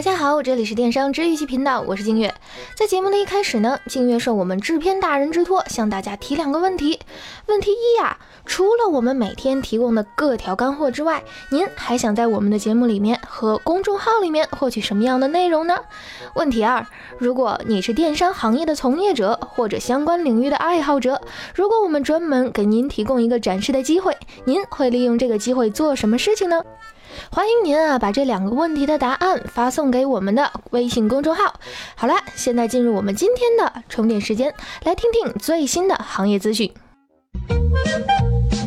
大家好，这里是电商治愈系频道，我是静月。在节目的一开始呢，静月受我们制片大人之托，向大家提两个问题。问题一呀，除了我们每天提供的各条干货之外，您还想在我们的节目里面和公众号里面获取什么样的内容呢？问题二，如果你是电商行业的从业者或者相关领域的爱好者，如果我们专门给您提供一个展示的机会，您会利用这个机会做什么事情呢？欢迎您啊，把这两个问题的答案发送给我们的微信公众号。好了，现在进入我们今天的充电时间，来听听最新的行业资讯。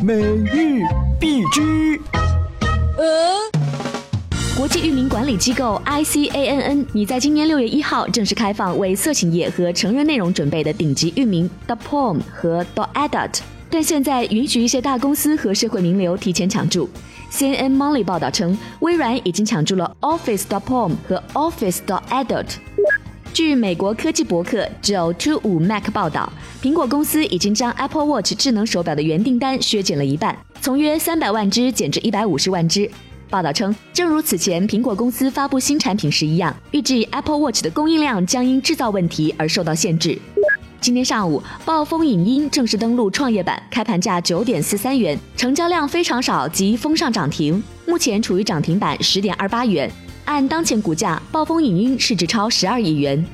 每日必知。国际域名管理机构 ICANN，拟在今年六月一号正式开放为色情业和成人内容准备的顶级域名 .porn 和 .adult，但现在允许一些大公司和社会名流提前抢注。CNN Money 报道称，微软已经抢注了 Office.com 和 Office.adult。据美国科技博客九 to 五 Mac 报道，苹果公司已经将 Apple Watch 智能手表的原订单削减了一半，从约三百万只减至一百五十万只。报道称，正如此前苹果公司发布新产品时一样，预计 Apple Watch 的供应量将因制造问题而受到限制。今天上午，暴风影音正式登陆创业板，开盘价九点四三元，成交量非常少，即封上涨停，目前处于涨停板十点二八元。按当前股价，暴风影音市值超十二亿元。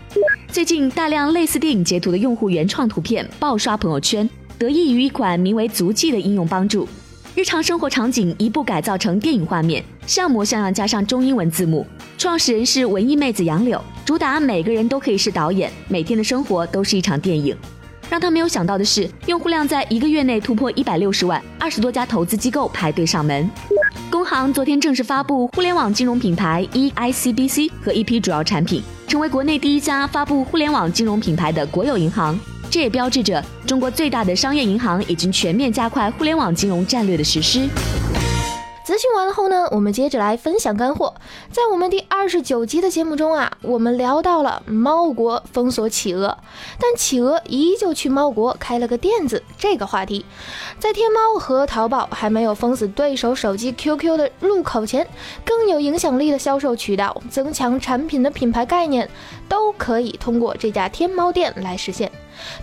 最近，大量类似电影截图的用户原创图片爆刷朋友圈，得益于一款名为“足迹”的应用帮助。日常生活场景一步改造成电影画面，像模像样加上中英文字幕。创始人是文艺妹子杨柳，主打每个人都可以是导演，每天的生活都是一场电影。让他没有想到的是，用户量在一个月内突破一百六十万，二十多家投资机构排队上门。工行昨天正式发布互联网金融品牌 eICBC 和一批主要产品，成为国内第一家发布互联网金融品牌的国有银行。这也标志着中国最大的商业银行已经全面加快互联网金融战略的实施。资讯完了后呢，我们接着来分享干货。在我们第二十九集的节目中啊，我们聊到了猫国封锁企鹅，但企鹅依旧去猫国开了个店子这个话题。在天猫和淘宝还没有封死对手手机 QQ 的入口前，更有影响力的销售渠道、增强产品的品牌概念，都可以通过这家天猫店来实现。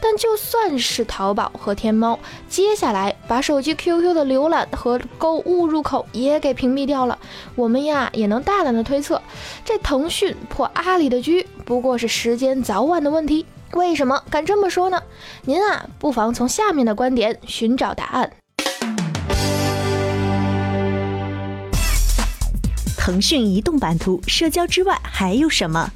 但就算是淘宝和天猫，接下来把手机 QQ 的浏览和购物入口也给屏蔽掉了，我们呀也能大胆的推测，这腾讯破阿里的局不过是时间早晚的问题。为什么敢这么说呢？您啊不妨从下面的观点寻找答案。腾讯移动版图，社交之外还有什么？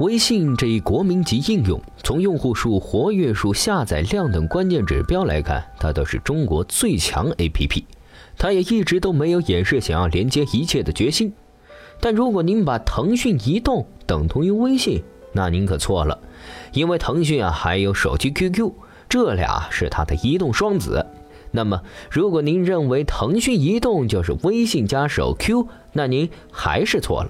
微信这一国民级应用，从用户数、活跃数、下载量等关键指标来看，它都是中国最强 APP。它也一直都没有掩饰想要连接一切的决心。但如果您把腾讯移动等同于微信，那您可错了，因为腾讯啊还有手机 QQ，这俩是它的移动双子。那么，如果您认为腾讯移动就是微信加手 Q，那您还是错了。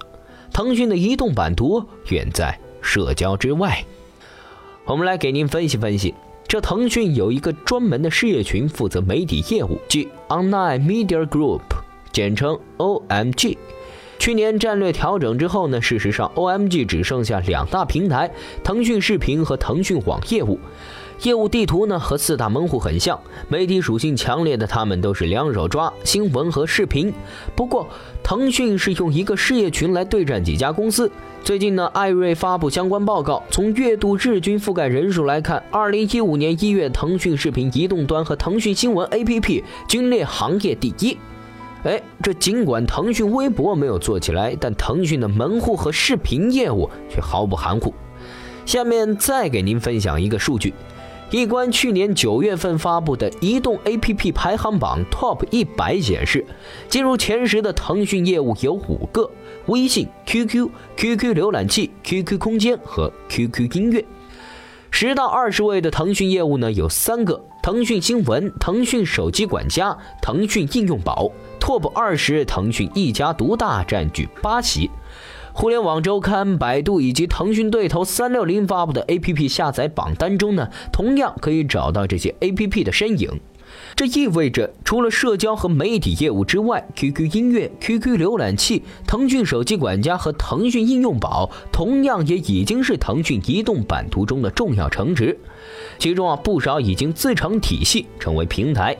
腾讯的移动版图远在社交之外。我们来给您分析分析，这腾讯有一个专门的事业群负责媒体业务，即 Online Media Group，简称 OMG。去年战略调整之后呢，事实上 OMG 只剩下两大平台：腾讯视频和腾讯网业务。业务地图呢和四大门户很像，媒体属性强烈的他们都是两手抓新闻和视频。不过，腾讯是用一个事业群来对战几家公司。最近呢，艾瑞发布相关报告，从月度日均覆盖人数来看，二零一五年一月，腾讯视频移动端和腾讯新闻 APP 均列行业第一。哎，这尽管腾讯微博没有做起来，但腾讯的门户和视频业务却毫不含糊。下面再给您分享一个数据。一关去年九月份发布的移动 APP 排行榜 TOP 一百显示，进入前十的腾讯业务有五个：微信、QQ、QQ 浏览器、QQ 空间和 QQ 音乐。十到二十位的腾讯业务呢有三个：腾讯新闻、腾讯手机管家、腾讯应用宝。Top 二十，腾讯一家独大，占据八席。互联网周刊、百度以及腾讯对头三六零发布的 APP 下载榜单中呢，同样可以找到这些 APP 的身影。这意味着，除了社交和媒体业务之外，QQ 音乐、QQ 浏览器、腾讯手机管家和腾讯应用宝，同样也已经是腾讯移动版图中的重要城池。其中啊，不少已经自成体系，成为平台。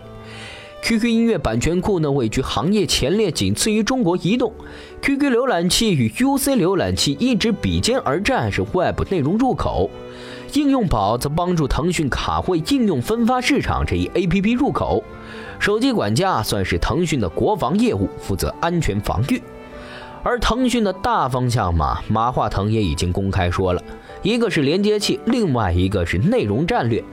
QQ 音乐版权库呢，位居行业前列，仅次于中国移动。QQ 浏览器与 UC 浏览器一直比肩而战，是 Web 内容入口。应用宝则帮助腾讯卡会应用分发市场这一 APP 入口。手机管家算是腾讯的国防业务，负责安全防御。而腾讯的大方向嘛，马化腾也已经公开说了，一个是连接器，另外一个是内容战略。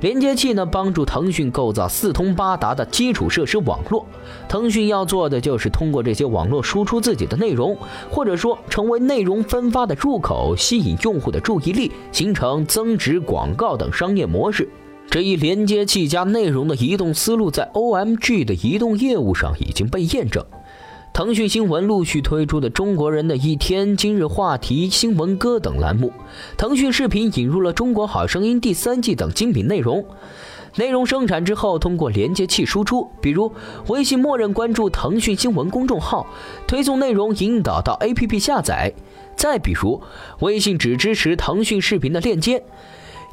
连接器呢，帮助腾讯构造四通八达的基础设施网络。腾讯要做的就是通过这些网络输出自己的内容，或者说成为内容分发的入口，吸引用户的注意力，形成增值广告等商业模式。这一连接器加内容的移动思路，在 OMG 的移动业务上已经被验证。腾讯新闻陆续推出的《中国人的一天》《今日话题》《新闻歌》等栏目，腾讯视频引入了《中国好声音》第三季等精品内容。内容生产之后，通过连接器输出，比如微信默认关注腾讯新闻公众号，推送内容引导到 APP 下载；再比如微信只支持腾讯视频的链接。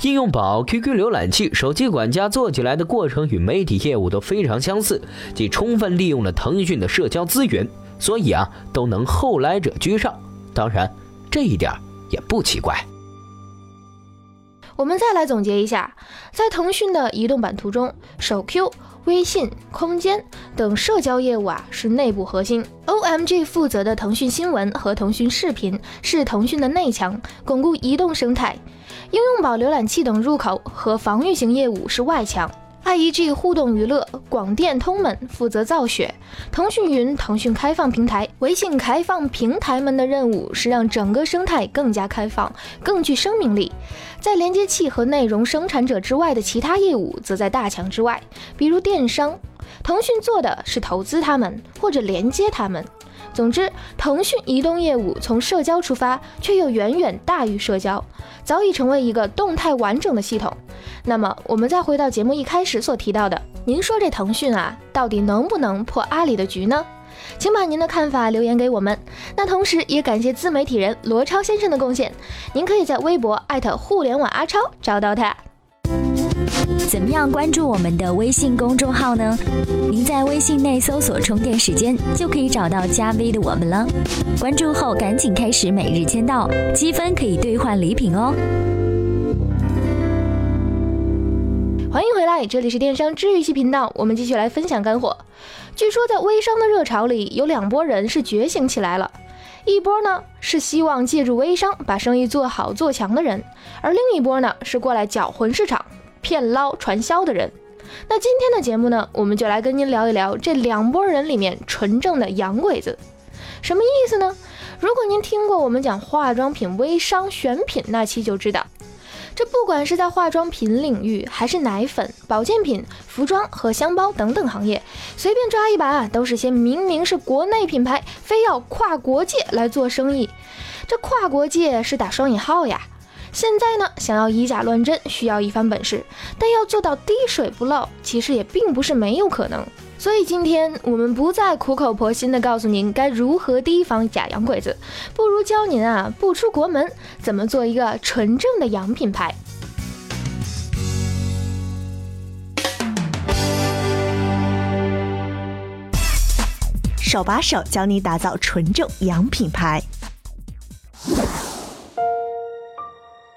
应用宝、QQ 浏览器、手机管家做起来的过程与媒体业务都非常相似，既充分利用了腾讯的社交资源，所以啊都能后来者居上。当然，这一点也不奇怪。我们再来总结一下，在腾讯的移动版图中，手 Q、微信、空间等社交业务啊是内部核心，OMG 负责的腾讯新闻和腾讯视频是腾讯的内墙，巩固移动生态。应用宝浏览器等入口和防御型业务是外墙，IEG 互动娱乐、广电通们负责造血，腾讯云、腾讯开放平台、微信开放平台们的任务是让整个生态更加开放、更具生命力。在连接器和内容生产者之外的其他业务，则在大墙之外，比如电商，腾讯做的是投资他们或者连接他们。总之，腾讯移动业务从社交出发，却又远远大于社交，早已成为一个动态完整的系统。那么，我们再回到节目一开始所提到的，您说这腾讯啊，到底能不能破阿里的局呢？请把您的看法留言给我们。那同时也感谢自媒体人罗超先生的贡献，您可以在微博艾特互联网阿超找到他。怎么样关注我们的微信公众号呢？您在微信内搜索“充电时间”就可以找到加 V 的我们了。关注后赶紧开始每日签到，积分可以兑换礼品哦。欢迎回来，这里是电商治愈系频道，我们继续来分享干货。据说在微商的热潮里，有两拨人是觉醒起来了，一波呢是希望借助微商把生意做好做强的人，而另一波呢是过来搅浑市场。骗捞传销的人，那今天的节目呢，我们就来跟您聊一聊这两拨人里面纯正的洋鬼子，什么意思呢？如果您听过我们讲化妆品微商选品那期，就知道，这不管是在化妆品领域，还是奶粉、保健品、服装和箱包等等行业，随便抓一把都是些明明是国内品牌，非要跨国界来做生意，这跨国界是打双引号呀。现在呢，想要以假乱真，需要一番本事，但要做到滴水不漏，其实也并不是没有可能。所以今天我们不再苦口婆心的告诉您该如何提防假洋鬼子，不如教您啊，不出国门怎么做一个纯正的洋品牌。手把手教你打造纯正洋品牌。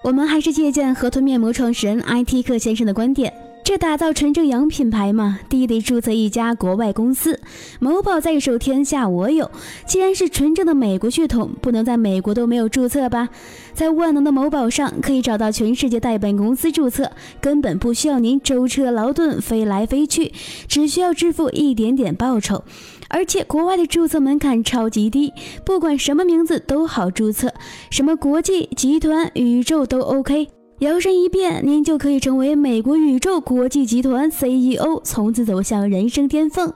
我们还是借鉴河豚面膜创始人 IT 克先生的观点，这打造纯正洋品牌嘛，第一得注册一家国外公司，某宝在手天下我有。既然是纯正的美国血统，不能在美国都没有注册吧？在万能的某宝上可以找到全世界代办公司注册，根本不需要您舟车劳顿飞来飞去，只需要支付一点点报酬。而且国外的注册门槛超级低，不管什么名字都好注册，什么国际、集团、宇宙都 OK。摇身一变，您就可以成为美国宇宙国际集团 CEO，从此走向人生巅峰。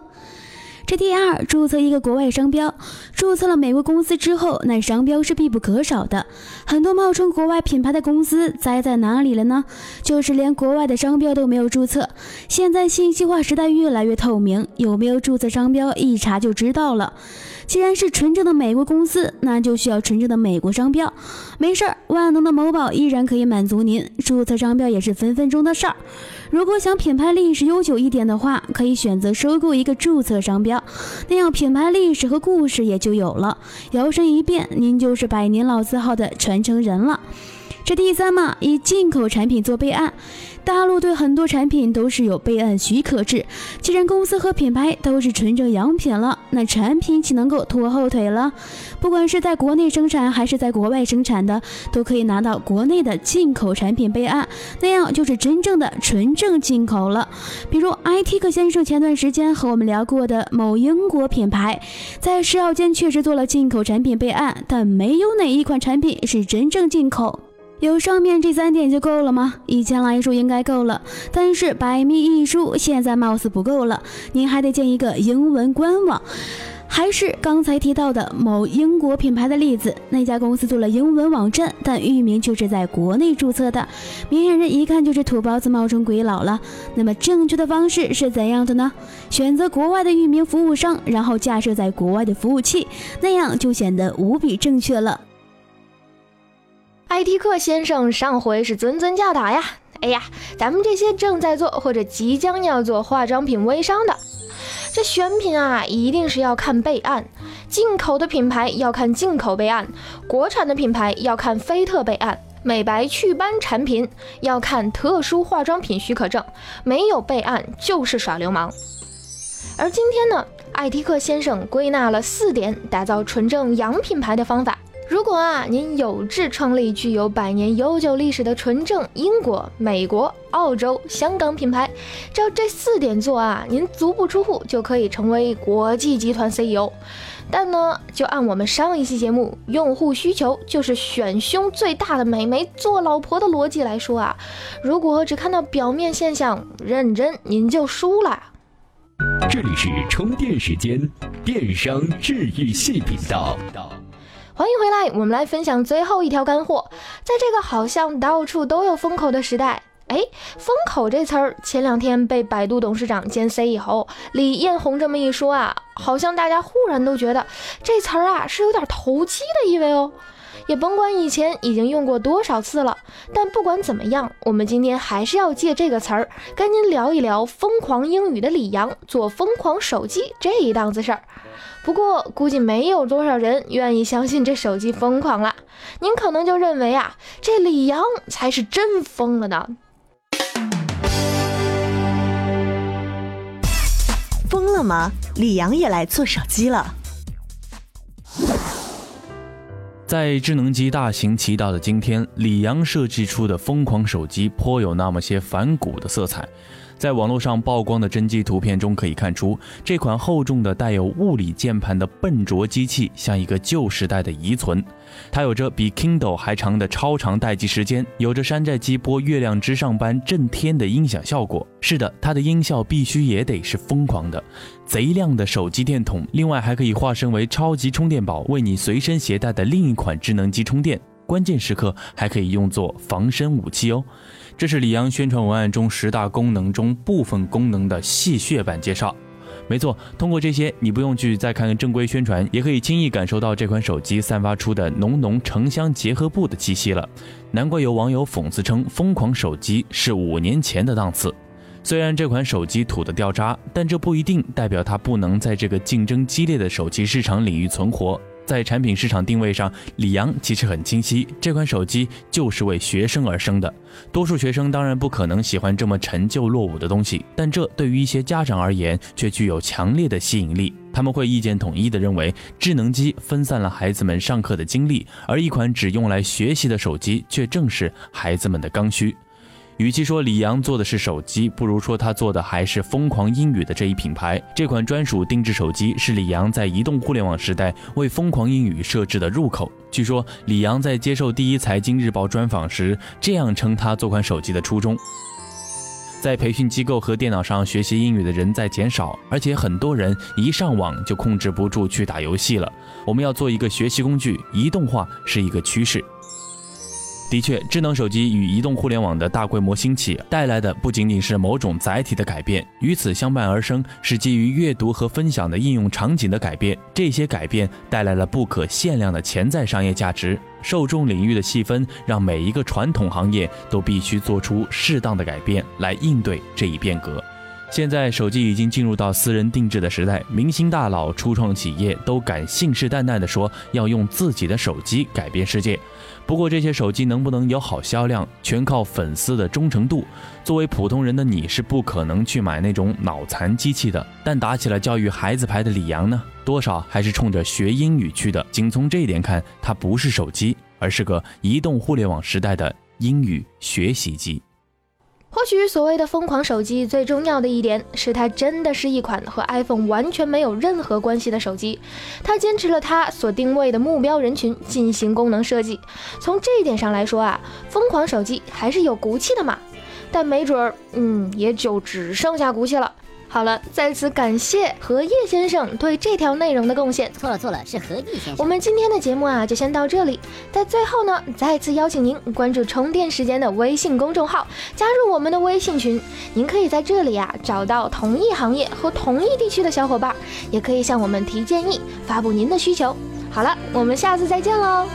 这第二，注册一个国外商标。注册了美国公司之后，那商标是必不可少的。很多冒充国外品牌的公司栽在哪里了呢？就是连国外的商标都没有注册。现在信息化时代越来越透明，有没有注册商标，一查就知道了。既然是纯正的美国公司，那就需要纯正的美国商标。没事儿，万能的某宝依然可以满足您，注册商标也是分分钟的事儿。如果想品牌历史悠久一点的话，可以选择收购一个注册商标，那样品牌历史和故事也就有了。摇身一变，您就是百年老字号的传承人了。这第三嘛，以进口产品做备案。大陆对很多产品都是有备案许可制，既然公司和品牌都是纯正洋品了，那产品岂能够拖后腿了？不管是在国内生产还是在国外生产的，都可以拿到国内的进口产品备案，那样就是真正的纯正进口了。比如 IT 克先生前段时间和我们聊过的某英国品牌，在食药监确实做了进口产品备案，但没有哪一款产品是真正进口。有上面这三点就够了吗？以前来说应该够了，但是百密一疏，现在貌似不够了。您还得建一个英文官网，还是刚才提到的某英国品牌的例子，那家公司做了英文网站，但域名却是在国内注册的，明眼人一看就是土包子冒充鬼佬了。那么正确的方式是怎样的呢？选择国外的域名服务商，然后架设在国外的服务器，那样就显得无比正确了。IT 克先生上回是谆谆教导呀，哎呀，咱们这些正在做或者即将要做化妆品微商的，这选品啊，一定是要看备案。进口的品牌要看进口备案，国产的品牌要看菲特备案，美白祛斑产品要看特殊化妆品许可证，没有备案就是耍流氓。而今天呢，艾迪克先生归纳了四点打造纯正洋品牌的方法。如果啊，您有志创立具有百年悠久历史的纯正英国、美国、澳洲、香港品牌，照这四点做啊，您足不出户就可以成为国际集团 CEO。但呢，就按我们上一期节目“用户需求就是选胸最大的美眉做老婆”的逻辑来说啊，如果只看到表面现象，认真您就输了。这里是充电时间，电商治愈系频道。欢迎回来，我们来分享最后一条干货。在这个好像到处都有风口的时代，哎，风口这词儿前两天被百度董事长兼 CEO 李彦宏这么一说啊，好像大家忽然都觉得这词儿啊是有点投机的意味哦。也甭管以前已经用过多少次了，但不管怎么样，我们今天还是要借这个词儿，跟您聊一聊疯狂英语的李阳做疯狂手机这一档子事儿。不过估计没有多少人愿意相信这手机疯狂了，您可能就认为啊，这李阳才是真疯了呢。疯了吗？李阳也来做手机了。在智能机大行其道的今天，李阳设计出的疯狂手机颇有那么些反骨的色彩。在网络上曝光的真机图片中可以看出，这款厚重的带有物理键盘的笨拙机器像一个旧时代的遗存。它有着比 Kindle 还长的超长待机时间，有着山寨机播《月亮之上》般震天的音响效果。是的，它的音效必须也得是疯狂的。贼亮的手机电筒，另外还可以化身为超级充电宝，为你随身携带的另一款智能机充电。关键时刻还可以用作防身武器哦。这是李阳宣传文案中十大功能中部分功能的戏谑版介绍。没错，通过这些，你不用去再看正规宣传，也可以轻易感受到这款手机散发出的浓浓城乡结合部的气息了。难怪有网友讽刺称，疯狂手机是五年前的档次。虽然这款手机土得掉渣，但这不一定代表它不能在这个竞争激烈的手机市场领域存活。在产品市场定位上，李阳其实很清晰，这款手机就是为学生而生的。多数学生当然不可能喜欢这么陈旧落伍的东西，但这对于一些家长而言却具有强烈的吸引力。他们会意见统一地认为，智能机分散了孩子们上课的精力，而一款只用来学习的手机却正是孩子们的刚需。与其说李阳做的是手机，不如说他做的还是疯狂英语的这一品牌。这款专属定制手机是李阳在移动互联网时代为疯狂英语设置的入口。据说李阳在接受第一财经日报专访时，这样称他做款手机的初衷。在培训机构和电脑上学习英语的人在减少，而且很多人一上网就控制不住去打游戏了。我们要做一个学习工具，移动化是一个趋势。的确，智能手机与移动互联网的大规模兴起带来的不仅仅是某种载体的改变，与此相伴而生是基于阅读和分享的应用场景的改变。这些改变带来了不可限量的潜在商业价值。受众领域的细分让每一个传统行业都必须做出适当的改变来应对这一变革。现在手机已经进入到私人定制的时代，明星大佬、初创企业都敢信誓旦旦地说要用自己的手机改变世界。不过这些手机能不能有好销量，全靠粉丝的忠诚度。作为普通人的你是不可能去买那种脑残机器的。但打起了教育孩子牌的李阳呢，多少还是冲着学英语去的。仅从这一点看，它不是手机，而是个移动互联网时代的英语学习机。或许所谓的疯狂手机，最重要的一点是它真的是一款和 iPhone 完全没有任何关系的手机。它坚持了它所定位的目标人群进行功能设计。从这一点上来说啊，疯狂手机还是有骨气的嘛。但没准儿，嗯，也就只剩下骨气了。好了，再次感谢荷叶先生对这条内容的贡献。错了错了，是何毅先生。我们今天的节目啊，就先到这里。在最后呢，再次邀请您关注充电时间的微信公众号，加入我们的微信群。您可以在这里啊找到同一行业和同一地区的小伙伴，也可以向我们提建议，发布您的需求。好了，我们下次再见喽。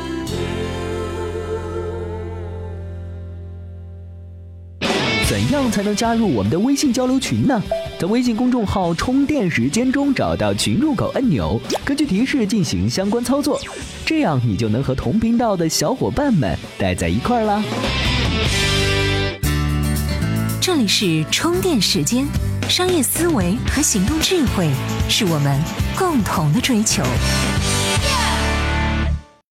怎样才能加入我们的微信交流群呢？在微信公众号“充电时间”中找到群入口按钮，根据提示进行相关操作，这样你就能和同频道的小伙伴们待在一块儿啦。这里是充电时间，商业思维和行动智慧是我们共同的追求。